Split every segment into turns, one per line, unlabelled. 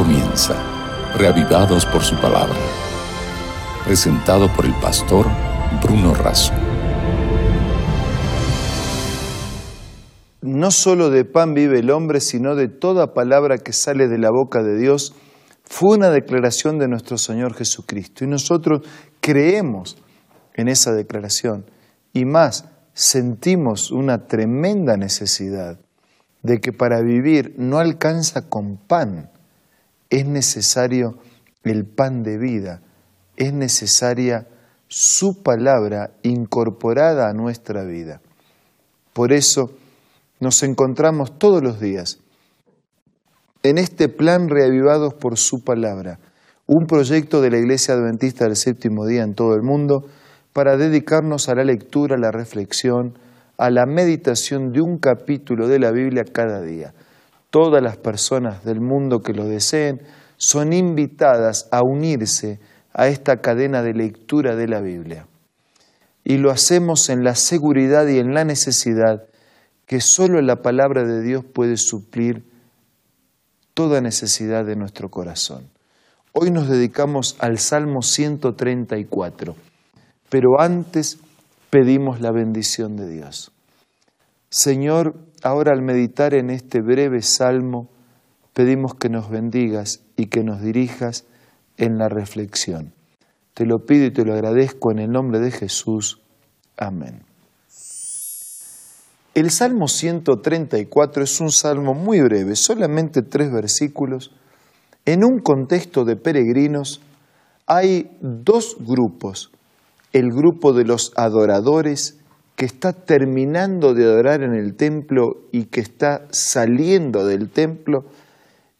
comienza, reavivados por su palabra. Presentado por el pastor Bruno Razo.
No solo de pan vive el hombre, sino de toda palabra que sale de la boca de Dios, fue una declaración de nuestro Señor Jesucristo. Y nosotros creemos en esa declaración. Y más, sentimos una tremenda necesidad de que para vivir no alcanza con pan, es necesario el pan de vida, es necesaria su palabra incorporada a nuestra vida. Por eso nos encontramos todos los días en este plan reavivados por su palabra, un proyecto de la Iglesia Adventista del Séptimo Día en todo el mundo para dedicarnos a la lectura, a la reflexión, a la meditación de un capítulo de la Biblia cada día. Todas las personas del mundo que lo deseen son invitadas a unirse a esta cadena de lectura de la Biblia. Y lo hacemos en la seguridad y en la necesidad que solo la palabra de Dios puede suplir toda necesidad de nuestro corazón. Hoy nos dedicamos al Salmo 134, pero antes pedimos la bendición de Dios. Señor, ahora al meditar en este breve salmo, pedimos que nos bendigas y que nos dirijas en la reflexión. Te lo pido y te lo agradezco en el nombre de Jesús. Amén. El Salmo 134 es un salmo muy breve, solamente tres versículos. En un contexto de peregrinos hay dos grupos. El grupo de los adoradores que está terminando de adorar en el templo y que está saliendo del templo,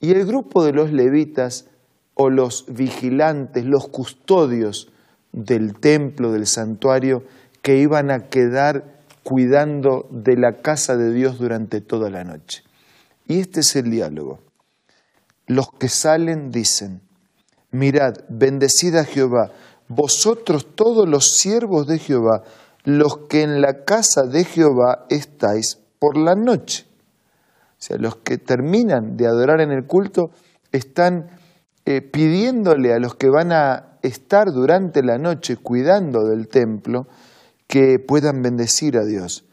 y el grupo de los levitas o los vigilantes, los custodios del templo, del santuario, que iban a quedar cuidando de la casa de Dios durante toda la noche. Y este es el diálogo. Los que salen dicen, mirad, bendecida Jehová, vosotros todos los siervos de Jehová, los que en la casa de Jehová estáis por la noche. O sea, los que terminan de adorar en el culto están eh, pidiéndole a los que van a estar durante la noche cuidando del templo que puedan bendecir a Dios.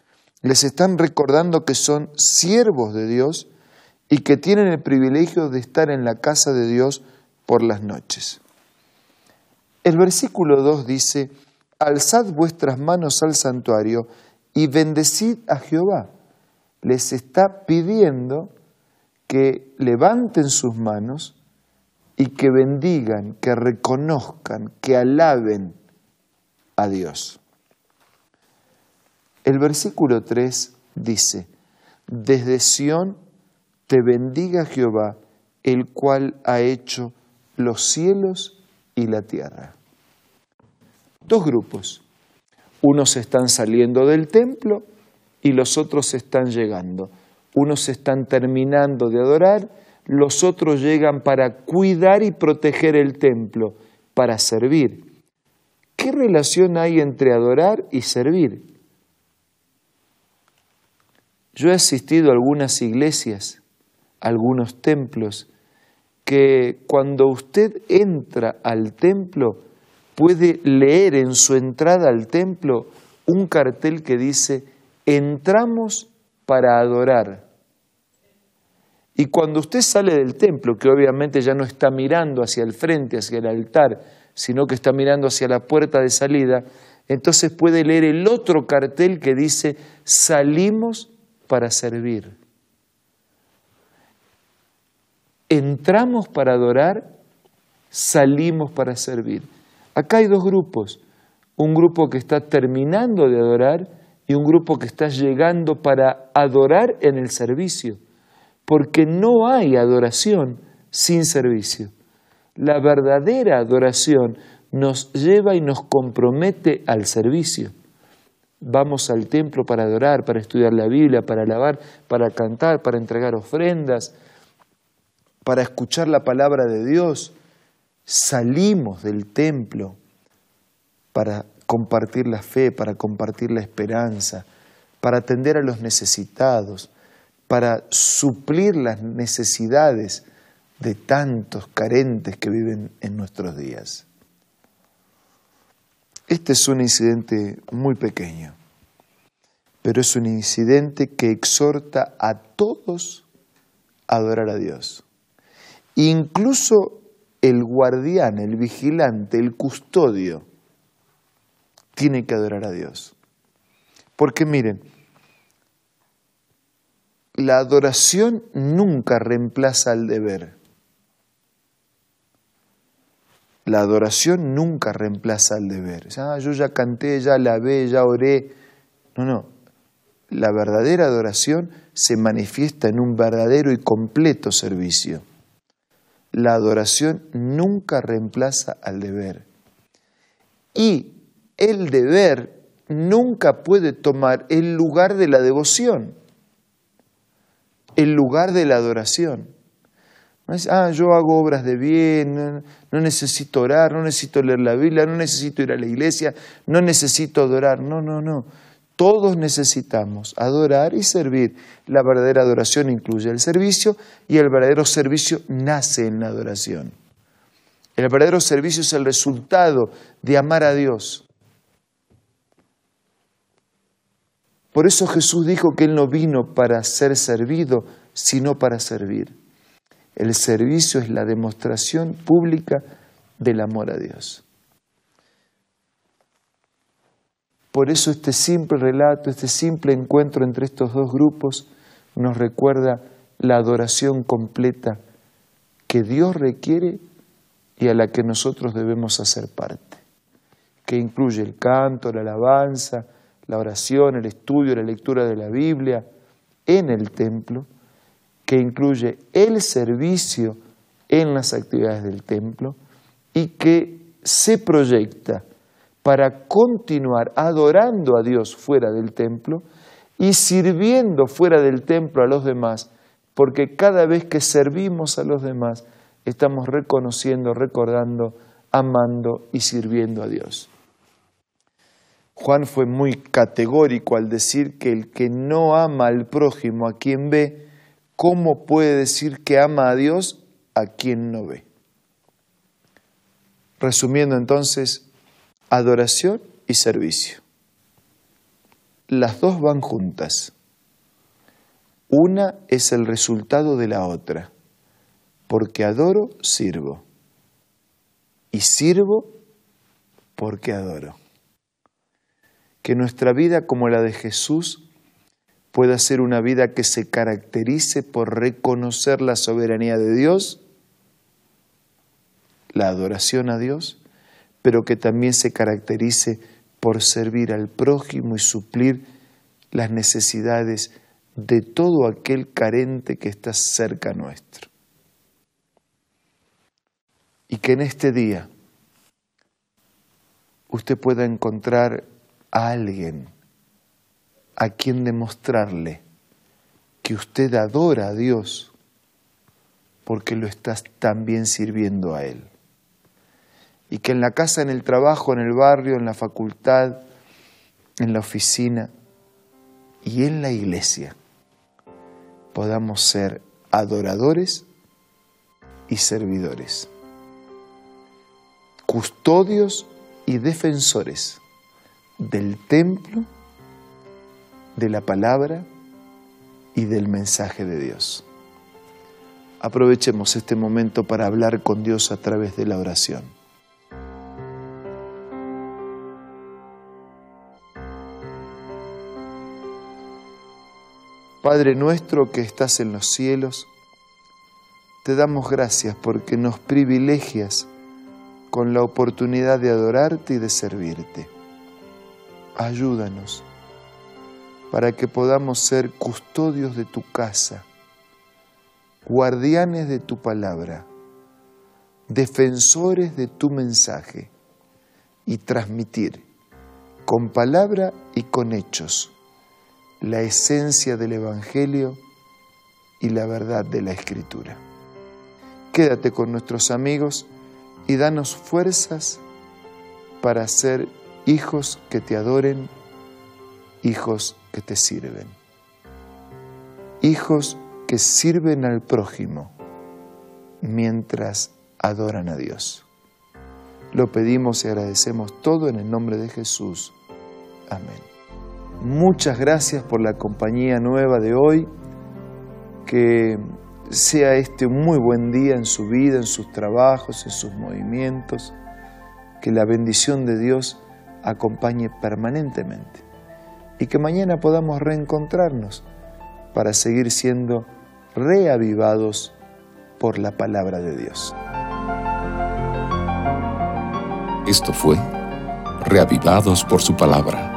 Les están recordando que son siervos de Dios y que tienen el privilegio de estar en la casa de Dios por las noches. El versículo 2 dice, alzad vuestras manos al santuario y bendecid a Jehová. Les está pidiendo que levanten sus manos y que bendigan, que reconozcan, que alaben a Dios. El versículo 3 dice, desde Sión te bendiga Jehová, el cual ha hecho los cielos y la tierra dos grupos. Unos están saliendo del templo y los otros están llegando. Unos están terminando de adorar, los otros llegan para cuidar y proteger el templo, para servir. ¿Qué relación hay entre adorar y servir? Yo he asistido a algunas iglesias, a algunos templos, que cuando usted entra al templo puede leer en su entrada al templo un cartel que dice, entramos para adorar. Y cuando usted sale del templo, que obviamente ya no está mirando hacia el frente, hacia el altar, sino que está mirando hacia la puerta de salida, entonces puede leer el otro cartel que dice, salimos para servir. Entramos para adorar, salimos para servir. Acá hay dos grupos, un grupo que está terminando de adorar y un grupo que está llegando para adorar en el servicio, porque no hay adoración sin servicio. La verdadera adoración nos lleva y nos compromete al servicio. Vamos al templo para adorar, para estudiar la Biblia, para alabar, para cantar, para entregar ofrendas, para escuchar la palabra de Dios, salimos del templo para compartir la fe, para compartir la esperanza, para atender a los necesitados, para suplir las necesidades de tantos carentes que viven en nuestros días. Este es un incidente muy pequeño, pero es un incidente que exhorta a todos a adorar a Dios. Incluso el guardián, el vigilante, el custodio, tiene que adorar a Dios. Porque miren, la adoración nunca reemplaza al deber. La adoración nunca reemplaza al deber. Ah, yo ya canté, ya lavé, ya oré. No, no. La verdadera adoración se manifiesta en un verdadero y completo servicio. La adoración nunca reemplaza al deber. Y el deber nunca puede tomar el lugar de la devoción el lugar de la adoración. No es, ah, yo hago obras de bien, no, necesito orar, no necesito leer la Biblia, no necesito ir a la iglesia, no necesito adorar. No, no, no. Todos necesitamos adorar y servir. La verdadera adoración incluye el servicio y el verdadero servicio nace en la adoración. El verdadero servicio es el resultado de amar a Dios. Por eso Jesús dijo que Él no vino para ser servido, sino para servir. El servicio es la demostración pública del amor a Dios. Por eso este simple relato, este simple encuentro entre estos dos grupos nos recuerda la adoración completa que Dios requiere y a la que nosotros debemos hacer parte, que incluye el canto, la alabanza, la oración, el estudio, la lectura de la Biblia en el templo, que incluye el servicio en las actividades del templo y que se proyecta para continuar adorando a Dios fuera del templo y sirviendo fuera del templo a los demás, porque cada vez que servimos a los demás estamos reconociendo, recordando, amando y sirviendo a Dios. Juan fue muy categórico al decir que el que no ama al prójimo a quien ve, ¿cómo puede decir que ama a Dios a quien no ve? Resumiendo entonces, adoración y servicio. Las dos van juntas. Una es el resultado de la otra, porque adoro, sirvo. Y sirvo porque adoro que nuestra vida como la de Jesús pueda ser una vida que se caracterice por reconocer la soberanía de Dios, la adoración a Dios, pero que también se caracterice por servir al prójimo y suplir las necesidades de todo aquel carente que está cerca nuestro. Y que en este día usted pueda encontrar a alguien a quien demostrarle que usted adora a Dios porque lo estás también sirviendo a Él. Y que en la casa, en el trabajo, en el barrio, en la facultad, en la oficina y en la iglesia podamos ser adoradores y servidores, custodios y defensores del templo, de la palabra y del mensaje de Dios. Aprovechemos este momento para hablar con Dios a través de la oración. Padre nuestro que estás en los cielos, te damos gracias porque nos privilegias con la oportunidad de adorarte y de servirte. Ayúdanos para que podamos ser custodios de tu casa, guardianes de tu palabra, defensores de tu mensaje y transmitir con palabra y con hechos la esencia del Evangelio y la verdad de la Escritura. Quédate con nuestros amigos y danos fuerzas para ser hijos que te adoren, hijos que te sirven, hijos que sirven al prójimo mientras adoran a Dios. Lo pedimos y agradecemos todo en el nombre de Jesús. Amén. Muchas gracias por la compañía nueva de hoy. Que sea este muy buen día en su vida, en sus trabajos, en sus movimientos. Que la bendición de Dios acompañe permanentemente. Y que mañana podamos reencontrarnos para seguir siendo reavivados por la palabra de Dios.
Esto fue Reavivados por su palabra,